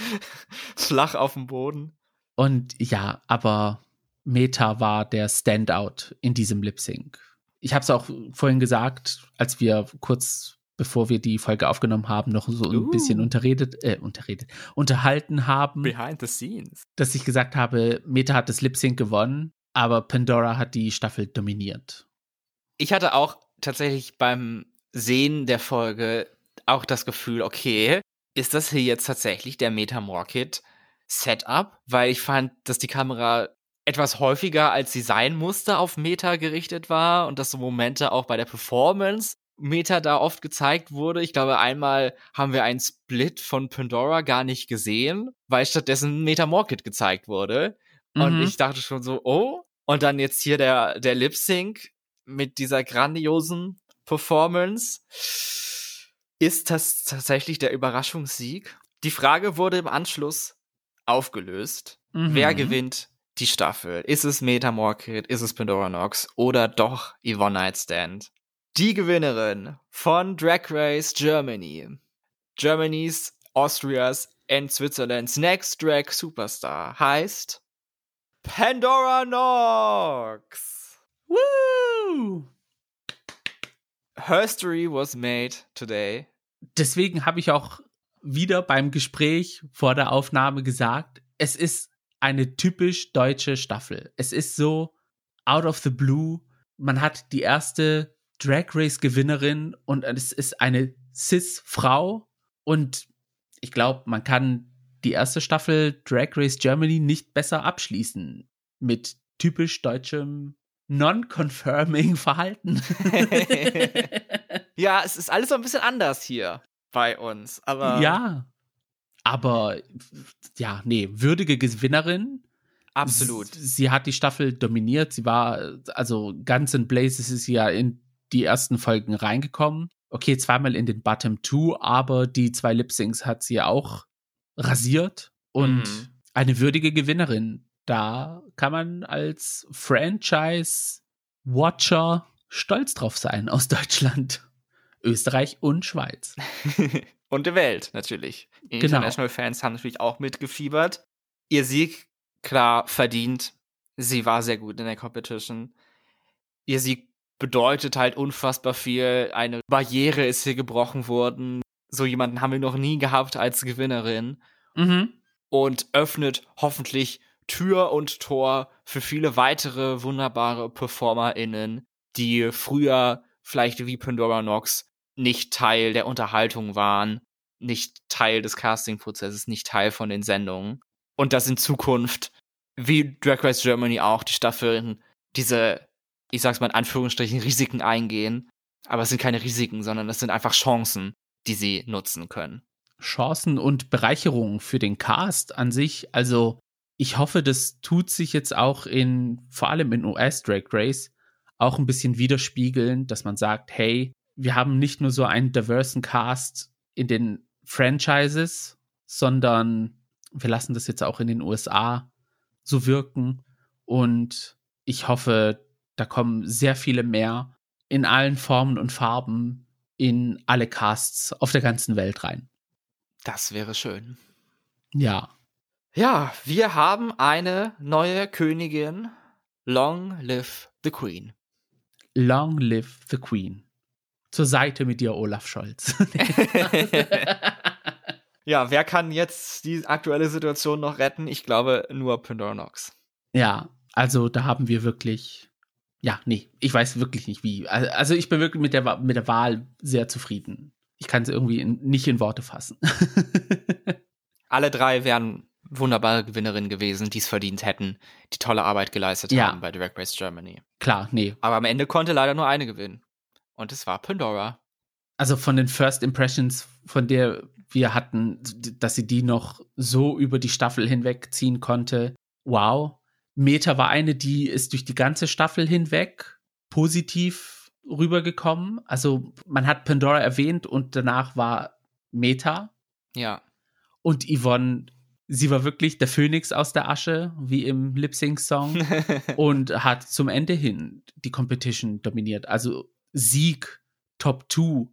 flach auf dem Boden. Und ja, aber Meta war der Standout in diesem Lip Sync. Ich habe es auch vorhin gesagt, als wir kurz bevor wir die Folge aufgenommen haben, noch so ein uh. bisschen unterredet, äh, unterredet, unterhalten haben. Behind the scenes. Dass ich gesagt habe, Meta hat das Lip Sync gewonnen, aber Pandora hat die Staffel dominiert. Ich hatte auch tatsächlich beim Sehen der Folge auch das Gefühl, okay, ist das hier jetzt tatsächlich der Meta Morkit Setup? Weil ich fand, dass die Kamera etwas häufiger, als sie sein musste, auf Meta gerichtet war und dass so Momente auch bei der Performance Meta da oft gezeigt wurde. Ich glaube, einmal haben wir einen Split von Pandora gar nicht gesehen, weil stattdessen Meta Morkit gezeigt wurde. Mhm. Und ich dachte schon so, oh. Und dann jetzt hier der, der Lip Sync mit dieser grandiosen Performance. Ist das tatsächlich der Überraschungssieg? Die Frage wurde im Anschluss aufgelöst. Mhm. Wer gewinnt die Staffel? Ist es Meta Morkit? Ist es Pandora Nox? Oder doch Yvonne Nightstand? Die Gewinnerin von Drag Race Germany. Germany's, Austrias and Switzerland's Next Drag Superstar heißt Pandora Nox. Woo! Her story was made today. Deswegen habe ich auch wieder beim Gespräch vor der Aufnahme gesagt, es ist eine typisch deutsche Staffel. Es ist so out of the blue. Man hat die erste Drag Race Gewinnerin und es ist eine Cis-Frau und ich glaube, man kann die erste Staffel Drag Race Germany nicht besser abschließen mit typisch deutschem non-confirming Verhalten. ja, es ist alles so ein bisschen anders hier bei uns, aber Ja. Aber ja, nee, würdige Gewinnerin. Absolut. Sie, sie hat die Staffel dominiert. Sie war, also ganz in Blazes ist sie ja in die ersten Folgen reingekommen. Okay, zweimal in den Bottom Two, aber die zwei Lip-Syncs hat sie auch rasiert und mhm. eine würdige Gewinnerin. Da kann man als Franchise-Watcher stolz drauf sein aus Deutschland, Österreich und Schweiz. und der Welt natürlich. Genau. International Fans haben natürlich auch mitgefiebert. Ihr Sieg, klar, verdient. Sie war sehr gut in der Competition. Ihr Sieg bedeutet halt unfassbar viel. Eine Barriere ist hier gebrochen worden. So jemanden haben wir noch nie gehabt als Gewinnerin. Mhm. Und öffnet hoffentlich Tür und Tor für viele weitere wunderbare PerformerInnen, die früher vielleicht wie Pandora Nox nicht Teil der Unterhaltung waren, nicht Teil des Castingprozesses, nicht Teil von den Sendungen. Und dass in Zukunft, wie Drag Race Germany auch, die Staffeln diese, ich sag's mal in Anführungsstrichen, Risiken eingehen. Aber es sind keine Risiken, sondern es sind einfach Chancen, die sie nutzen können. Chancen und Bereicherungen für den Cast an sich. Also ich hoffe, das tut sich jetzt auch in, vor allem in US Drag Race, auch ein bisschen widerspiegeln, dass man sagt, hey, wir haben nicht nur so einen diversen Cast in den Franchises, sondern wir lassen das jetzt auch in den USA so wirken. Und ich hoffe, da kommen sehr viele mehr in allen Formen und Farben in alle Casts auf der ganzen Welt rein. Das wäre schön. Ja. Ja, wir haben eine neue Königin. Long live the Queen. Long live the Queen. Zur Seite mit dir, Olaf Scholz. ja, wer kann jetzt die aktuelle Situation noch retten? Ich glaube nur Pandora Nox. Ja, also da haben wir wirklich. Ja, nee, ich weiß wirklich nicht wie. Also ich bin wirklich mit der, mit der Wahl sehr zufrieden. Ich kann es irgendwie in, nicht in Worte fassen. Alle drei wären wunderbare Gewinnerinnen gewesen, die es verdient hätten, die tolle Arbeit geleistet Ja. haben bei Direct Race Germany. Klar, nee. Aber am Ende konnte leider nur eine gewinnen. Und es war Pandora. Also von den First Impressions, von der wir hatten, dass sie die noch so über die Staffel hinweg ziehen konnte. Wow. Meta war eine, die ist durch die ganze Staffel hinweg positiv rübergekommen. Also man hat Pandora erwähnt und danach war Meta Ja. und Yvonne, sie war wirklich der Phönix aus der Asche, wie im Lip-Sync-Song und hat zum Ende hin die Competition dominiert. Also Sieg, Top 2,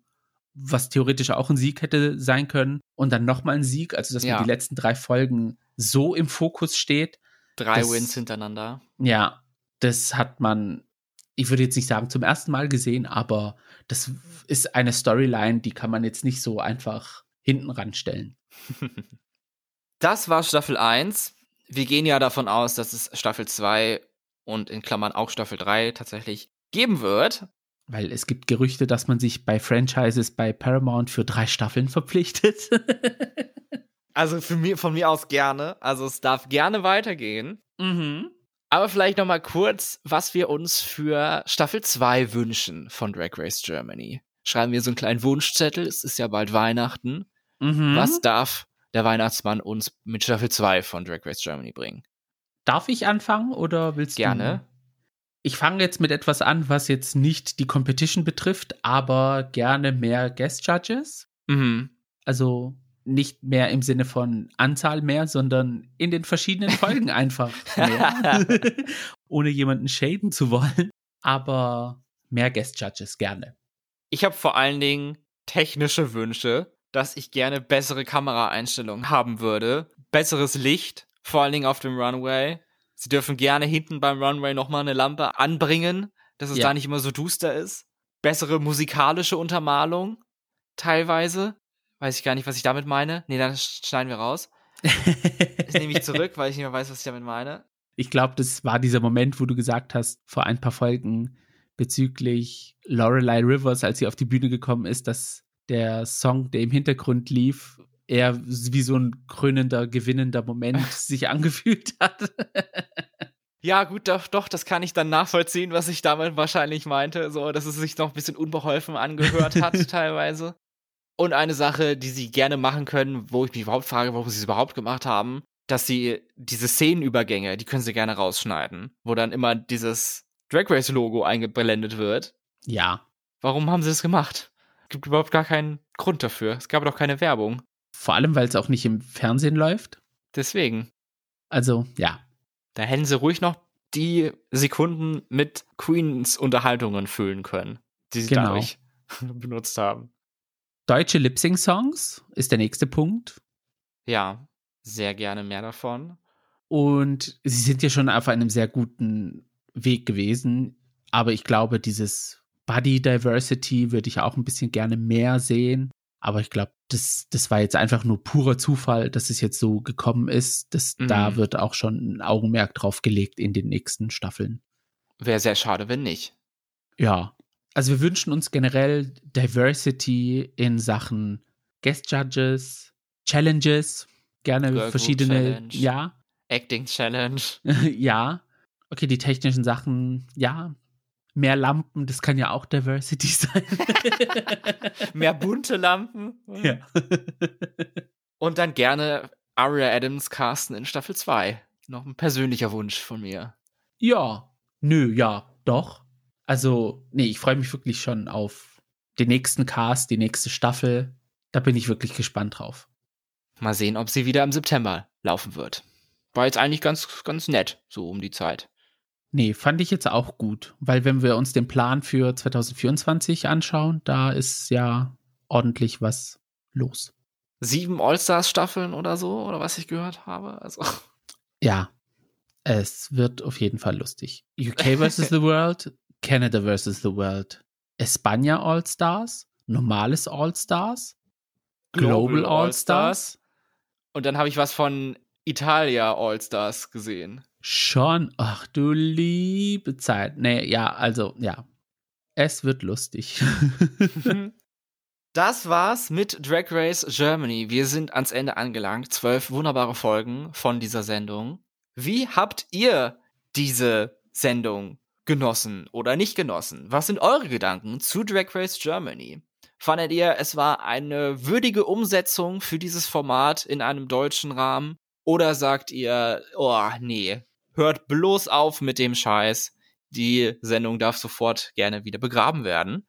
was theoretisch auch ein Sieg hätte sein können. Und dann nochmal ein Sieg, also dass Ja. man die letzten drei Folgen so im Fokus steht. Drei Das- Wins hintereinander. Ja, das hat man, ich würde jetzt nicht sagen zum ersten Mal gesehen, aber das ist eine Storyline, die kann man jetzt nicht so einfach hinten ranstellen. Das war Staffel 1. Wir gehen ja davon aus, dass es Staffel 2 und in Klammern auch Staffel 3 tatsächlich geben wird. Weil es gibt Gerüchte, dass man sich bei Franchises bei Paramount für drei Staffeln verpflichtet. Also für mir, von mir aus gerne. Also es darf gerne weitergehen. mhm. Aber vielleicht noch mal kurz, was wir uns für Staffel 2 wünschen von Drag Race Germany. Schreiben wir so einen kleinen Wunschzettel. Es ist ja bald Weihnachten. Mhm. Was darf der Weihnachtsmann uns mit Staffel 2 von Drag Race Germany bringen? Darf ich anfangen oder willst Gerne. du? Ich fange jetzt mit etwas an, was jetzt nicht die Competition betrifft, aber gerne mehr Guest Judges. Mhm. Also nicht mehr im Sinne von Anzahl mehr, sondern in den verschiedenen Folgen einfach mehr. Ohne jemanden shaden zu wollen. Aber mehr Guest Judges gerne. Ich habe vor allen Dingen technische Wünsche, dass ich gerne bessere Kameraeinstellungen haben würde, besseres Licht, vor allen Dingen auf dem Runway. Sie dürfen gerne hinten beim Runway nochmal eine Lampe anbringen, dass es Ja. da nicht immer so duster ist. Bessere musikalische Untermalung, teilweise. Weiß ich gar nicht, was ich damit meine. Nee, dann sch- schneiden wir raus. Das nehme ich zurück, weil ich nicht mehr weiß, was ich damit meine. Ich glaube, das war dieser Moment, wo du gesagt hast, vor ein paar Folgen bezüglich Lorelei Rivers, als sie auf die Bühne gekommen ist, dass der Song, der im Hintergrund lief, eher wie so ein krönender, gewinnender Moment sich angefühlt hat. Ja, gut, doch, doch, das kann ich dann nachvollziehen, was ich damit wahrscheinlich meinte, so, dass es sich noch ein bisschen unbeholfen angehört hat, teilweise. Und eine Sache, die sie gerne machen können, wo ich mich überhaupt frage, warum sie es überhaupt gemacht haben, dass sie diese Szenenübergänge, die können sie gerne rausschneiden, wo dann immer dieses Drag Race Logo eingeblendet wird. ja, Warum haben sie das gemacht? Gibt überhaupt gar keinen Grund dafür. Es gab doch keine Werbung. vor allem, weil es auch nicht im Fernsehen läuft. Deswegen. Also, ja, Da hätten sie ruhig noch die Sekunden mit Queens Unterhaltungen füllen können, die sie Genau. dadurch benutzt haben. Deutsche Lip-Sync-Songs ist der nächste Punkt. Ja, sehr gerne mehr davon. Und sie sind ja schon auf einem sehr guten Weg gewesen. aber ich glaube, dieses Body Diversity würde ich auch ein bisschen gerne mehr sehen. Aber ich glaube, das, das war jetzt einfach nur purer Zufall, dass es jetzt so gekommen ist. Das, Mhm. Da wird auch schon ein Augenmerk drauf gelegt in den nächsten Staffeln. Wäre sehr schade, wenn nicht. Ja. Also wir wünschen uns generell Diversity in Sachen Guest Judges, Challenges, gerne Girl verschiedene, Challenge. ja, Acting Challenge. ja. Okay, die technischen Sachen, ja. Mehr Lampen, das kann ja auch Diversity sein. Mehr bunte Lampen. ja. Und dann gerne Aria Adams casten in Staffel 2. Noch ein persönlicher Wunsch von mir. ja. Nö, ja, doch. Also, nee, ich freue mich wirklich schon auf den nächsten Cast, die nächste Staffel. Da bin ich wirklich gespannt drauf. Mal sehen, ob sie wieder im September laufen wird. War jetzt eigentlich ganz, ganz nett, so um die Zeit. Nee, fand ich jetzt auch gut, weil wenn wir uns den Plan für 2024 anschauen, da ist ja ordentlich was los. Sieben All-Stars-Staffeln oder so, oder was ich gehört habe. Also, Ja, es wird auf jeden Fall lustig. UK vs. the World, Canada vs. the World, Espanja All-Stars, normales All-Stars, Global All-Stars. Und dann habe ich was von Italia All-Stars gesehen. Schon, ach du liebe Zeit. Nee, ja, also, ja. Es wird lustig. Das war's mit Drag Race Germany. Wir sind ans Ende angelangt. Zwölf wunderbare Folgen von dieser Sendung. Wie habt ihr diese Sendung genossen oder nicht genossen? Was sind eure Gedanken zu Drag Race Germany? Fandet ihr, es war eine würdige Umsetzung für dieses Format in einem deutschen Rahmen? Oder sagt ihr, oh nee, hört bloß auf mit dem Scheiß. Die Sendung darf sofort gerne wieder begraben werden.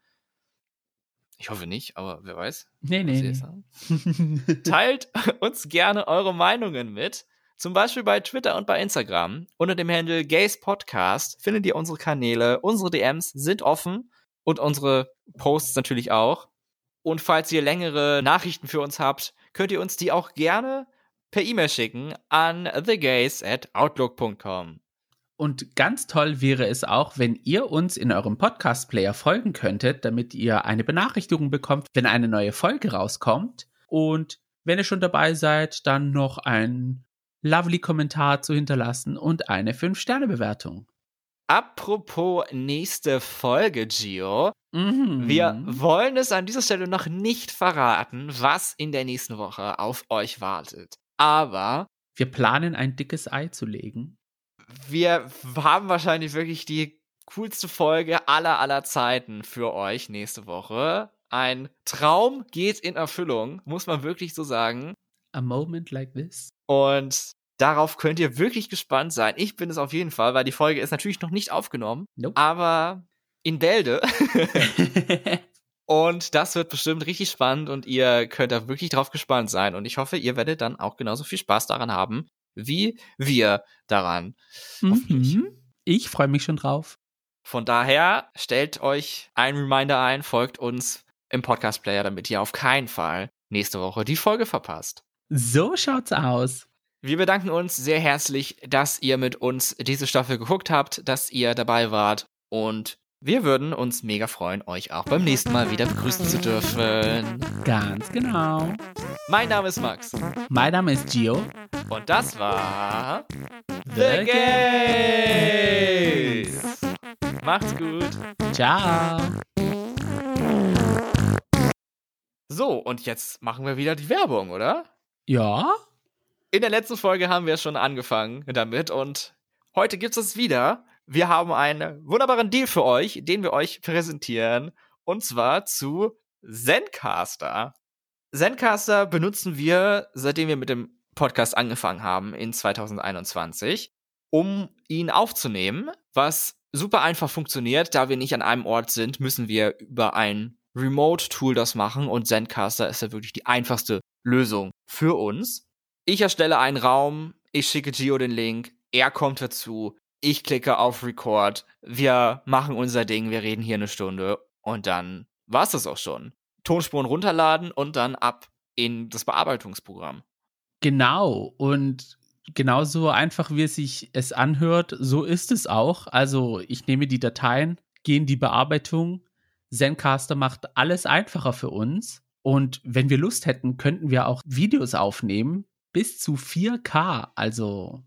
Ich hoffe nicht, aber wer weiß. nee, nee. sagt. Teilt uns gerne eure Meinungen mit. Zum Beispiel bei Twitter und bei Instagram. Unter dem Handle Gays Podcast findet ihr unsere Kanäle. Unsere DMs sind offen und unsere Posts natürlich auch. Und falls ihr längere Nachrichten für uns habt, könnt ihr uns die auch gerne per E-Mail schicken an thegays at outlook.com. Und ganz toll wäre es auch, wenn ihr uns in eurem Podcast-Player folgen könntet, damit ihr eine Benachrichtigung bekommt, wenn eine neue Folge rauskommt. Und wenn ihr schon dabei seid, dann noch ein lovely Kommentar zu hinterlassen und eine 5-Sterne-Bewertung. Apropos nächste Folge, Gio. Mhm. Wir wollen es an dieser Stelle noch nicht verraten, was in der nächsten Woche auf euch wartet. Aber Wir planen ein dickes Ei zu legen. wir haben wahrscheinlich wirklich die coolste Folge aller aller Zeiten für euch nächste Woche. Ein Traum geht in Erfüllung, muss man wirklich so sagen. A moment like this. Und darauf könnt ihr wirklich gespannt sein. Ich bin es auf jeden Fall, weil die Folge ist natürlich noch nicht aufgenommen, Nope. aber in Bälde. Und das wird bestimmt richtig spannend und ihr könnt da wirklich drauf gespannt sein. Und ich hoffe, ihr werdet dann auch genauso viel Spaß daran haben, wie wir daran. Mhm. Ich freue mich schon drauf. Von daher stellt euch ein Reminder ein, folgt uns im Podcast Player, damit ihr auf keinen Fall nächste Woche die Folge verpasst. So schaut's aus. Wir bedanken uns sehr herzlich, dass ihr mit uns diese Staffel geguckt habt, dass ihr dabei wart und wir würden uns mega freuen, euch auch beim nächsten Mal wieder begrüßen zu dürfen. Ganz genau. Mein Name ist Max Mein Name ist Gio. und das war The Gays. Macht's gut. Ciao. So, und jetzt machen wir wieder die Werbung, oder? Ja? In der letzten Folge haben wir schon angefangen damit und heute gibt es wieder. Wir haben einen wunderbaren Deal für euch, den wir euch präsentieren. Und zwar zu Zencaster. Zencaster benutzen wir, seitdem wir mit dem Podcast angefangen haben in 2021, um ihn aufzunehmen, was super einfach funktioniert. Da wir nicht an einem Ort sind, müssen wir über ein Remote-Tool das machen und Zencaster ist ja wirklich die einfachste Lösung für uns. Ich erstelle einen Raum, ich schicke Gio den Link, er kommt dazu, ich klicke auf Record, wir machen unser Ding, wir reden hier eine Stunde und dann war's das auch schon. Tonspuren runterladen und dann ab in das Bearbeitungsprogramm. Genau. Und genauso einfach, wie es sich es anhört, so ist es auch. Also ich nehme die Dateien, gehen die Bearbeitung. Zencaster macht alles einfacher für uns. Und wenn wir Lust hätten, könnten wir auch Videos aufnehmen bis zu 4K. Also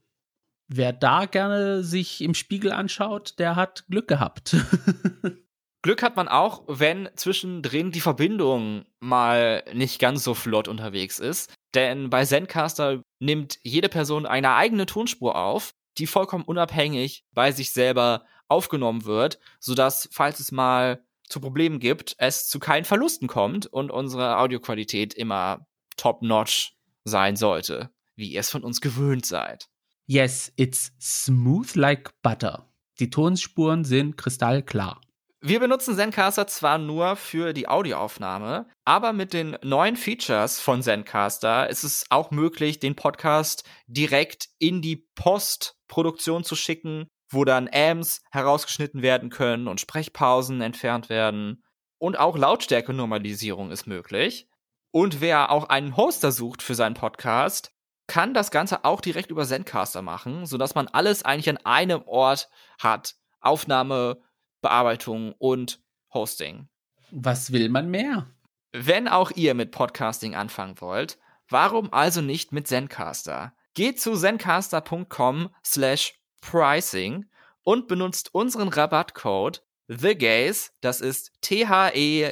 wer da gerne sich im Spiegel anschaut, der hat Glück gehabt. Glück hat man auch, wenn zwischendrin die Verbindung mal nicht ganz so flott unterwegs ist. Denn bei Zencaster nimmt jede Person eine eigene Tonspur auf, die vollkommen unabhängig bei sich selber aufgenommen wird, sodass, falls es mal zu Problemen gibt, es zu keinen Verlusten kommt und unsere Audioqualität immer top-notch sein sollte, wie ihr es von uns gewöhnt seid. Yes, it's smooth like butter. Die Tonspuren sind kristallklar. Wir benutzen Zencaster zwar nur für die Audioaufnahme, aber mit den neuen Features von Zencaster ist es auch möglich, den Podcast direkt in die Postproduktion zu schicken, wo dann Amps herausgeschnitten werden können und Sprechpausen entfernt werden. Und auch Lautstärke-Normalisierung ist möglich. Und wer auch einen Hoster sucht für seinen Podcast, kann das Ganze auch direkt über Zencaster machen, sodass man alles eigentlich an einem Ort hat. Aufnahme, Bearbeitung und Hosting. Was will man mehr? Wenn auch ihr mit Podcasting anfangen wollt, warum also nicht mit Zencaster? Geht zu zencaster.com slash pricing und benutzt unseren Rabattcode TheGays, das ist T-H-E-G-A-Y-Z-E,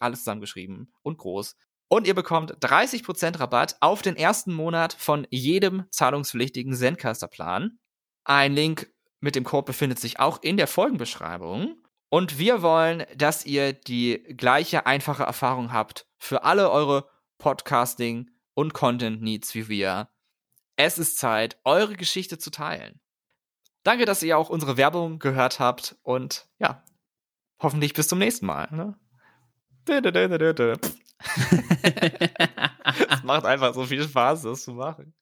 alles zusammengeschrieben und groß. Und ihr bekommt 30% Rabatt auf den ersten Monat von jedem zahlungspflichtigen Zencaster-Plan. Ein Link mit dem Code befindet sich auch in der Folgenbeschreibung. Und wir wollen, dass ihr die gleiche einfache Erfahrung habt für alle eure Podcasting- und Content-Needs wie wir. Es ist Zeit, eure Geschichte zu teilen. Danke, dass ihr auch unsere Werbung gehört habt und ja, hoffentlich bis zum nächsten Mal. Ne? es macht einfach so viel Spaß, das zu machen.